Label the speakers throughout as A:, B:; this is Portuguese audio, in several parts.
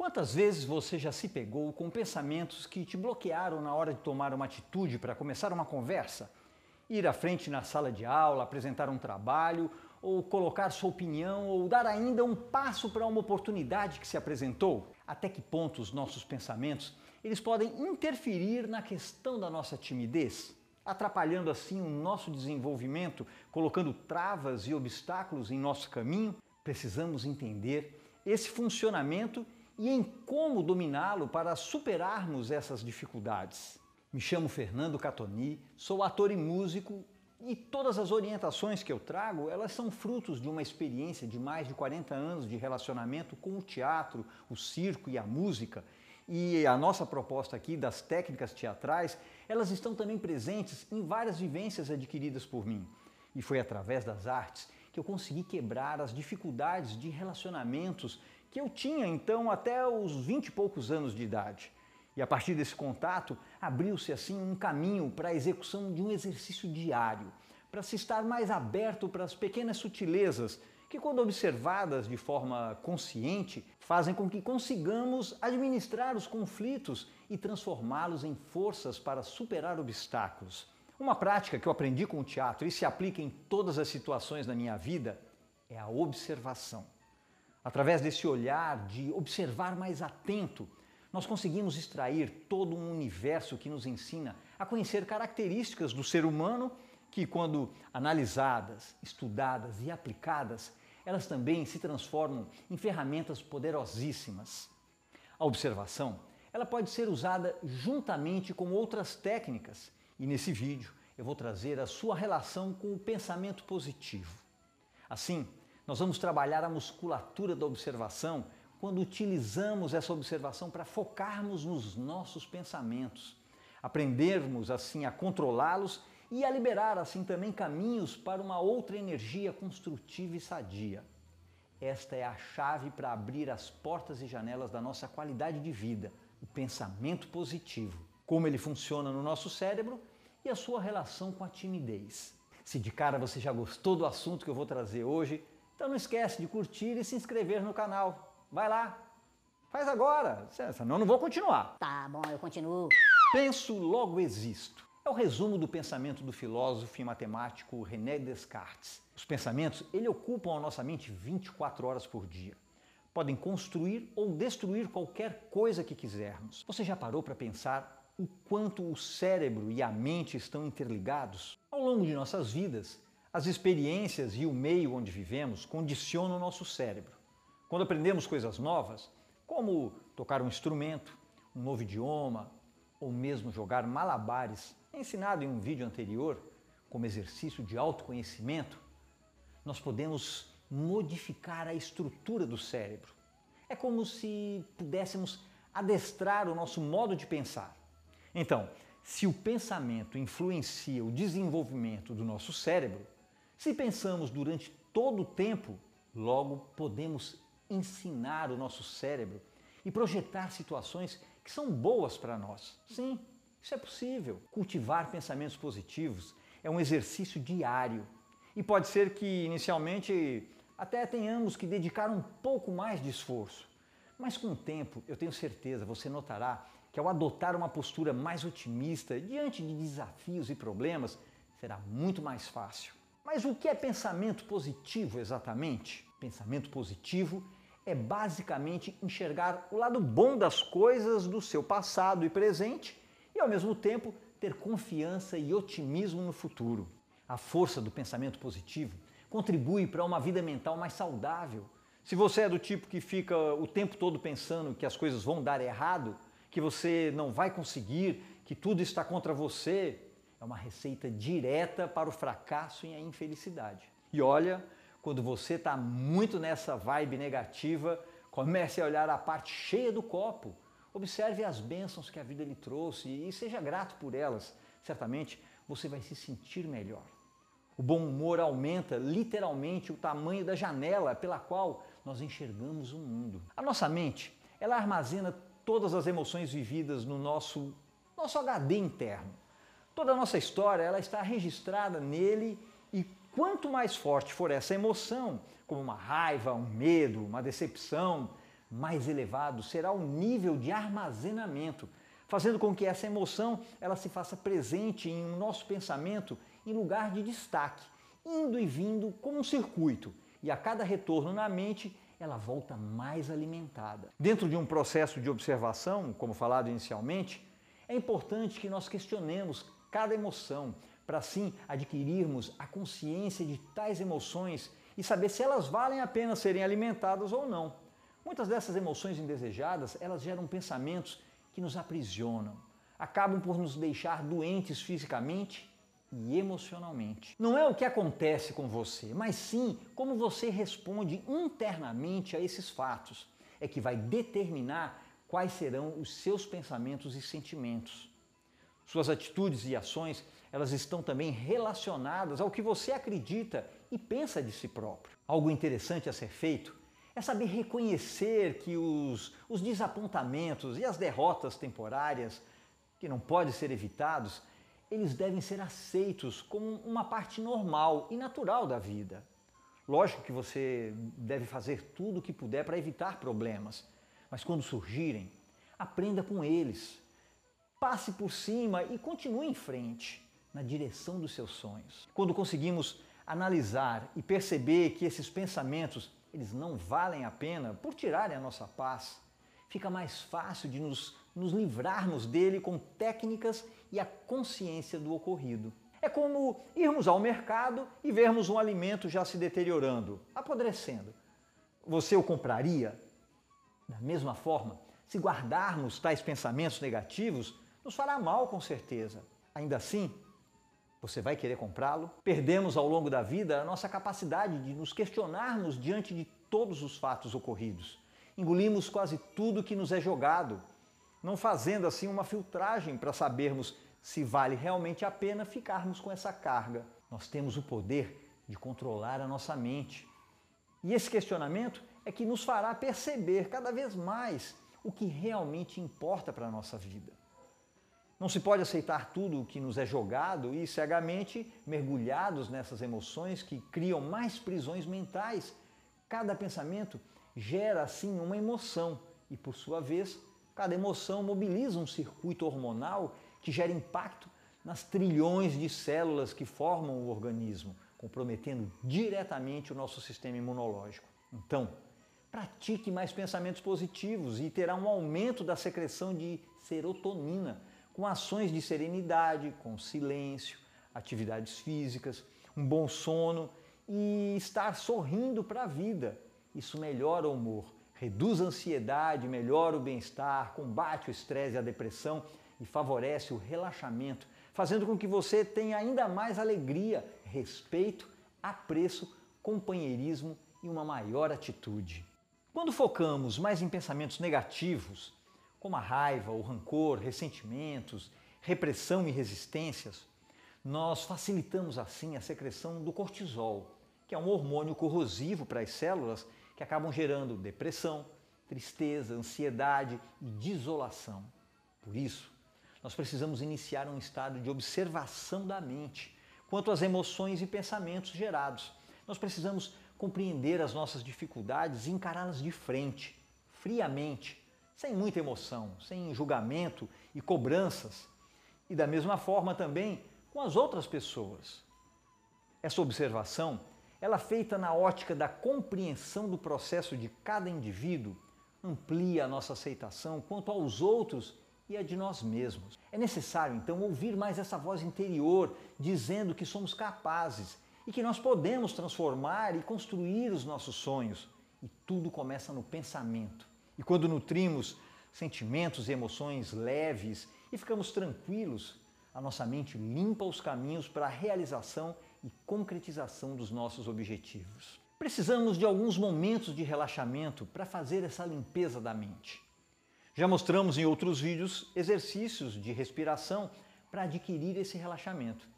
A: Quantas vezes você já se pegou com pensamentos que te bloquearam na hora de tomar uma atitude para começar uma conversa? Ir à frente na sala de aula, apresentar um trabalho, ou colocar sua opinião, ou dar ainda um passo para uma oportunidade que se apresentou? Até que ponto os nossos pensamentos eles podem interferir na questão da nossa timidez? atrapalhando assim o nosso desenvolvimento, colocando travas e obstáculos em nosso caminho? Precisamos entender esse funcionamento e em como dominá-lo para superarmos essas dificuldades. Me chamo Fernando Catoni, sou ator e músico e todas as orientações que eu trago, elas são frutos de uma experiência de mais de 40 anos de relacionamento com o teatro, o circo e a música. E a nossa proposta aqui das técnicas teatrais, elas estão também presentes em várias vivências adquiridas por mim. E foi através das artes que eu consegui quebrar as dificuldades de relacionamentos que eu tinha então até os vinte e poucos anos de idade. E a partir desse contato, abriu-se assim um caminho para a execução de um exercício diário, para se estar mais aberto para as pequenas sutilezas que, quando observadas de forma consciente, fazem com que consigamos administrar os conflitos e transformá-los em forças para superar obstáculos. Uma prática que eu aprendi com o teatro e se aplica em todas as situações da minha vida é a observação. Através desse olhar de observar mais atento, nós conseguimos extrair todo um universo que nos ensina a conhecer características do ser humano que, quando analisadas, estudadas e aplicadas, elas também se transformam em ferramentas poderosíssimas. A observação ela pode ser usada juntamente com outras técnicas e nesse vídeo eu vou trazer a sua relação com o pensamento positivo. Assim, nós vamos trabalhar a musculatura da observação quando utilizamos essa observação para focarmos nos nossos pensamentos, aprendermos assim a controlá-los e a liberar assim também caminhos para uma outra energia construtiva e sadia. Esta é a chave para abrir as portas e janelas da nossa qualidade de vida, o pensamento positivo, como ele funciona no nosso cérebro e a sua relação com a timidez. Se de cara você já gostou do assunto que eu vou trazer hoje, então não esquece de curtir e se inscrever no canal. Vai lá, faz agora, senão não vou continuar.
B: Tá bom, eu continuo.
A: Penso, logo existo. É o resumo do pensamento do filósofo e matemático René Descartes. Os pensamentos, ele ocupam a nossa mente 24 horas por dia. Podem construir ou destruir qualquer coisa que quisermos. Você já parou para pensar o quanto o cérebro e a mente estão interligados? Ao longo de nossas vidas, as experiências e o meio onde vivemos condicionam o nosso cérebro. Quando aprendemos coisas novas, como tocar um instrumento, um novo idioma ou mesmo jogar malabares, ensinado em um vídeo anterior, como exercício de autoconhecimento, nós podemos modificar a estrutura do cérebro. É como se pudéssemos adestrar o nosso modo de pensar. Então, se o pensamento influencia o desenvolvimento do nosso cérebro, se pensamos durante todo o tempo, logo podemos ensinar o nosso cérebro e projetar situações que são boas para nós. Sim, isso é possível. Cultivar pensamentos positivos é um exercício diário e pode ser que inicialmente até tenhamos que dedicar um pouco mais de esforço. Mas com o tempo, eu tenho certeza, você notará que ao adotar uma postura mais otimista diante de desafios e problemas, será muito mais fácil. Mas o que é pensamento positivo exatamente? Pensamento positivo é basicamente enxergar o lado bom das coisas do seu passado e presente e, ao mesmo tempo, ter confiança e otimismo no futuro. A força do pensamento positivo contribui para uma vida mental mais saudável. Se você é do tipo que fica o tempo todo pensando que as coisas vão dar errado, que você não vai conseguir, que tudo está contra você, é uma receita direta para o fracasso e a infelicidade. E olha, quando você está muito nessa vibe negativa, comece a olhar a parte cheia do copo Observe as bênçãos que a vida lhe trouxe e seja grato por elas. Certamente você vai se sentir melhor. O bom humor aumenta literalmente o tamanho da janela pela qual nós enxergamos o mundo. A nossa mente, ela armazena todas as emoções vividas no nosso nosso HD interno. Toda a nossa história, ela está registrada nele e quanto mais forte for essa emoção, como uma raiva, um medo, uma decepção, mais elevado será o nível de armazenamento, fazendo com que essa emoção ela se faça presente em nosso pensamento em lugar de destaque, indo e vindo como um circuito, e a cada retorno na mente ela volta mais alimentada. Dentro de um processo de observação, como falado inicialmente, é importante que nós questionemos cada emoção, para assim adquirirmos a consciência de tais emoções e saber se elas valem a pena serem alimentadas ou não. Muitas dessas emoções indesejadas, elas geram pensamentos que nos aprisionam, acabam por nos deixar doentes fisicamente e emocionalmente. Não é o que acontece com você, mas sim como você responde internamente a esses fatos, é que vai determinar quais serão os seus pensamentos e sentimentos. Suas atitudes e ações, elas estão também relacionadas ao que você acredita e pensa de si próprio. Algo interessante a ser feito é saber reconhecer que os, os desapontamentos e as derrotas temporárias, que não podem ser evitados, eles devem ser aceitos como uma parte normal e natural da vida. Lógico que você deve fazer tudo o que puder para evitar problemas, mas quando surgirem, aprenda com eles. Passe por cima e continue em frente, na direção dos seus sonhos. Quando conseguimos analisar e perceber que esses pensamentos eles não valem a pena por tirarem a nossa paz, fica mais fácil de nos, nos livrarmos dele com técnicas e a consciência do ocorrido. É como irmos ao mercado e vermos um alimento já se deteriorando, apodrecendo. Você o compraria? Da mesma forma, se guardarmos tais pensamentos negativos, nos fará mal com certeza. Ainda assim, você vai querer comprá-lo? Perdemos ao longo da vida a nossa capacidade de nos questionarmos diante de todos os fatos ocorridos engolimos quase tudo que nos é jogado, não fazendo assim uma filtragem para sabermos se vale realmente a pena ficarmos com essa carga. Nós temos o poder de controlar a nossa mente. E esse questionamento é que nos fará perceber cada vez mais o que realmente importa para a nossa vida. Não se pode aceitar tudo o que nos é jogado e cegamente mergulhados nessas emoções que criam mais prisões mentais. Cada pensamento gera assim uma emoção e, por sua vez, cada emoção mobiliza um circuito hormonal que gera impacto nas trilhões de células que formam o organismo, comprometendo diretamente o nosso sistema imunológico. Então, pratique mais pensamentos positivos e terá um aumento da secreção de serotonina, com ações de serenidade, com silêncio, atividades físicas, um bom sono e estar sorrindo para a vida isso melhora o humor, reduz a ansiedade, melhora o bem-estar, combate o estresse e a depressão e favorece o relaxamento, fazendo com que você tenha ainda mais alegria, respeito, apreço, companheirismo e uma maior atitude. Quando focamos mais em pensamentos negativos, como a raiva, o rancor, ressentimentos, repressão e resistências, nós facilitamos assim a secreção do cortisol, que é um hormônio corrosivo para as células que acabam gerando depressão, tristeza, ansiedade e desolação. Por isso, nós precisamos iniciar um estado de observação da mente quanto às emoções e pensamentos gerados. Nós precisamos compreender as nossas dificuldades e encará-las de frente, friamente, sem muita emoção, sem julgamento e cobranças. E da mesma forma também com as outras pessoas. Essa observação ela feita na ótica da compreensão do processo de cada indivíduo, amplia a nossa aceitação quanto aos outros e a de nós mesmos. É necessário, então, ouvir mais essa voz interior dizendo que somos capazes e que nós podemos transformar e construir os nossos sonhos. E tudo começa no pensamento. E quando nutrimos sentimentos e emoções leves e ficamos tranquilos, a nossa mente limpa os caminhos para a realização e concretização dos nossos objetivos. Precisamos de alguns momentos de relaxamento para fazer essa limpeza da mente. Já mostramos em outros vídeos exercícios de respiração para adquirir esse relaxamento.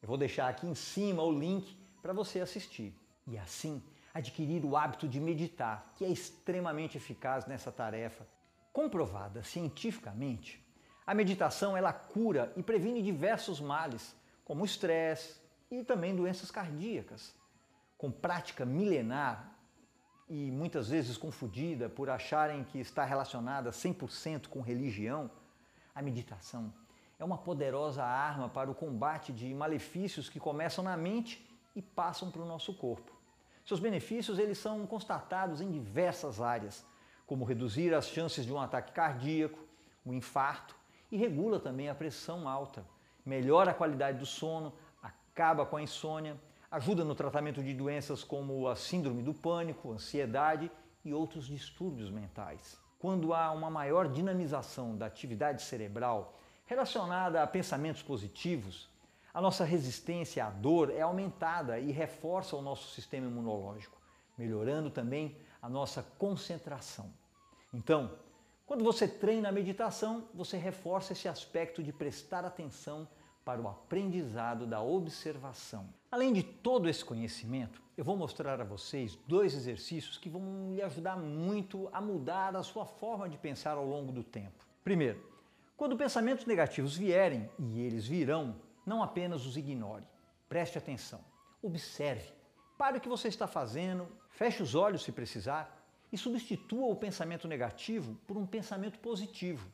A: Eu vou deixar aqui em cima o link para você assistir. E assim, adquirir o hábito de meditar, que é extremamente eficaz nessa tarefa. Comprovada cientificamente, a meditação ela cura e previne diversos males, como estresse, e também doenças cardíacas. Com prática milenar e muitas vezes confundida por acharem que está relacionada 100% com religião, a meditação é uma poderosa arma para o combate de malefícios que começam na mente e passam para o nosso corpo. Seus benefícios eles são constatados em diversas áreas, como reduzir as chances de um ataque cardíaco, um infarto e regula também a pressão alta, melhora a qualidade do sono, acaba com a insônia, ajuda no tratamento de doenças como a síndrome do pânico, ansiedade e outros distúrbios mentais. Quando há uma maior dinamização da atividade cerebral relacionada a pensamentos positivos, a nossa resistência à dor é aumentada e reforça o nosso sistema imunológico, melhorando também a nossa concentração. Então, quando você treina a meditação, você reforça esse aspecto de prestar atenção para o aprendizado da observação. Além de todo esse conhecimento, eu vou mostrar a vocês dois exercícios que vão lhe ajudar muito a mudar a sua forma de pensar ao longo do tempo. Primeiro, quando pensamentos negativos vierem, e eles virão, não apenas os ignore. Preste atenção, observe, pare o que você está fazendo, feche os olhos se precisar e substitua o pensamento negativo por um pensamento positivo.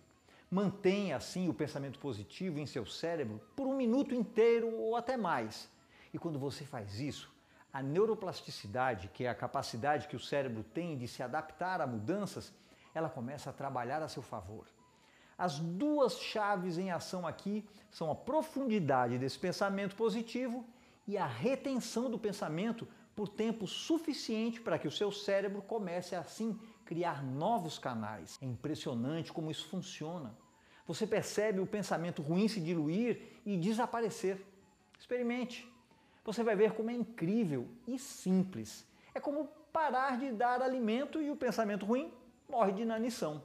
A: Mantenha assim o pensamento positivo em seu cérebro por um minuto inteiro ou até mais. E quando você faz isso, a neuroplasticidade, que é a capacidade que o cérebro tem de se adaptar a mudanças, ela começa a trabalhar a seu favor. As duas chaves em ação aqui são a profundidade desse pensamento positivo e a retenção do pensamento por tempo suficiente para que o seu cérebro comece assim criar novos canais. É impressionante como isso funciona. Você percebe o pensamento ruim se diluir e desaparecer. Experimente. Você vai ver como é incrível e simples. É como parar de dar alimento e o pensamento ruim morre de inanição.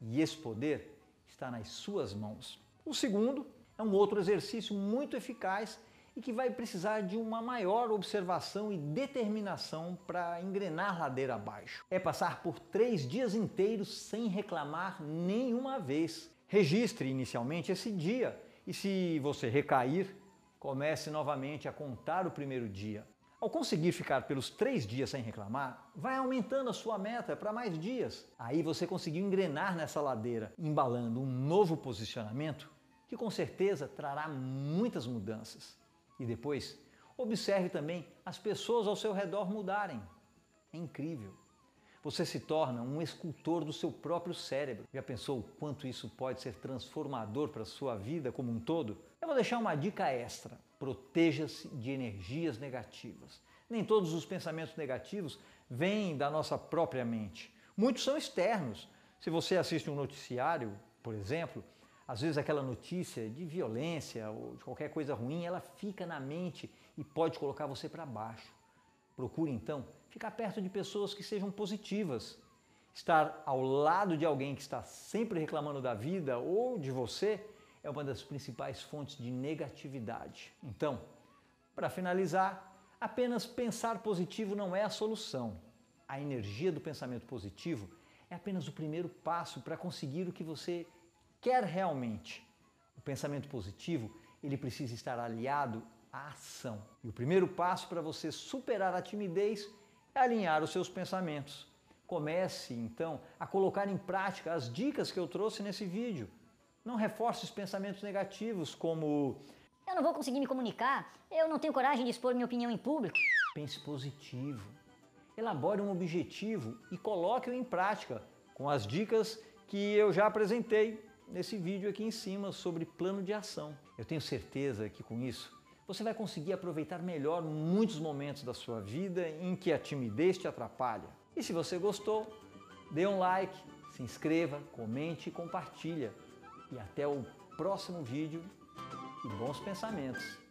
A: E esse poder está nas suas mãos. O segundo é um outro exercício muito eficaz e que vai precisar de uma maior observação e determinação para engrenar ladeira abaixo. É passar por três dias inteiros sem reclamar nenhuma vez. Registre inicialmente esse dia e, se você recair, comece novamente a contar o primeiro dia. Ao conseguir ficar pelos três dias sem reclamar, vai aumentando a sua meta para mais dias. Aí você conseguiu engrenar nessa ladeira, embalando um novo posicionamento que com certeza trará muitas mudanças. E depois, observe também as pessoas ao seu redor mudarem. É incrível. Você se torna um escultor do seu próprio cérebro. Já pensou o quanto isso pode ser transformador para a sua vida como um todo? Eu vou deixar uma dica extra. Proteja-se de energias negativas. Nem todos os pensamentos negativos vêm da nossa própria mente. Muitos são externos. Se você assiste um noticiário, por exemplo, às vezes aquela notícia de violência ou de qualquer coisa ruim, ela fica na mente e pode colocar você para baixo. Procure então ficar perto de pessoas que sejam positivas. Estar ao lado de alguém que está sempre reclamando da vida ou de você é uma das principais fontes de negatividade. Então, para finalizar, apenas pensar positivo não é a solução. A energia do pensamento positivo é apenas o primeiro passo para conseguir o que você quer realmente o pensamento positivo, ele precisa estar aliado à ação. E o primeiro passo para você superar a timidez alinhar os seus pensamentos. Comece então a colocar em prática as dicas que eu trouxe nesse vídeo. Não reforce os pensamentos negativos como
B: eu não vou conseguir me comunicar, eu não tenho coragem de expor minha opinião em público.
A: Pense positivo. Elabore um objetivo e coloque-o em prática com as dicas que eu já apresentei nesse vídeo aqui em cima sobre plano de ação. Eu tenho certeza que com isso você vai conseguir aproveitar melhor muitos momentos da sua vida em que a timidez te atrapalha. E se você gostou, dê um like, se inscreva, comente e compartilha. E até o próximo vídeo e bons pensamentos.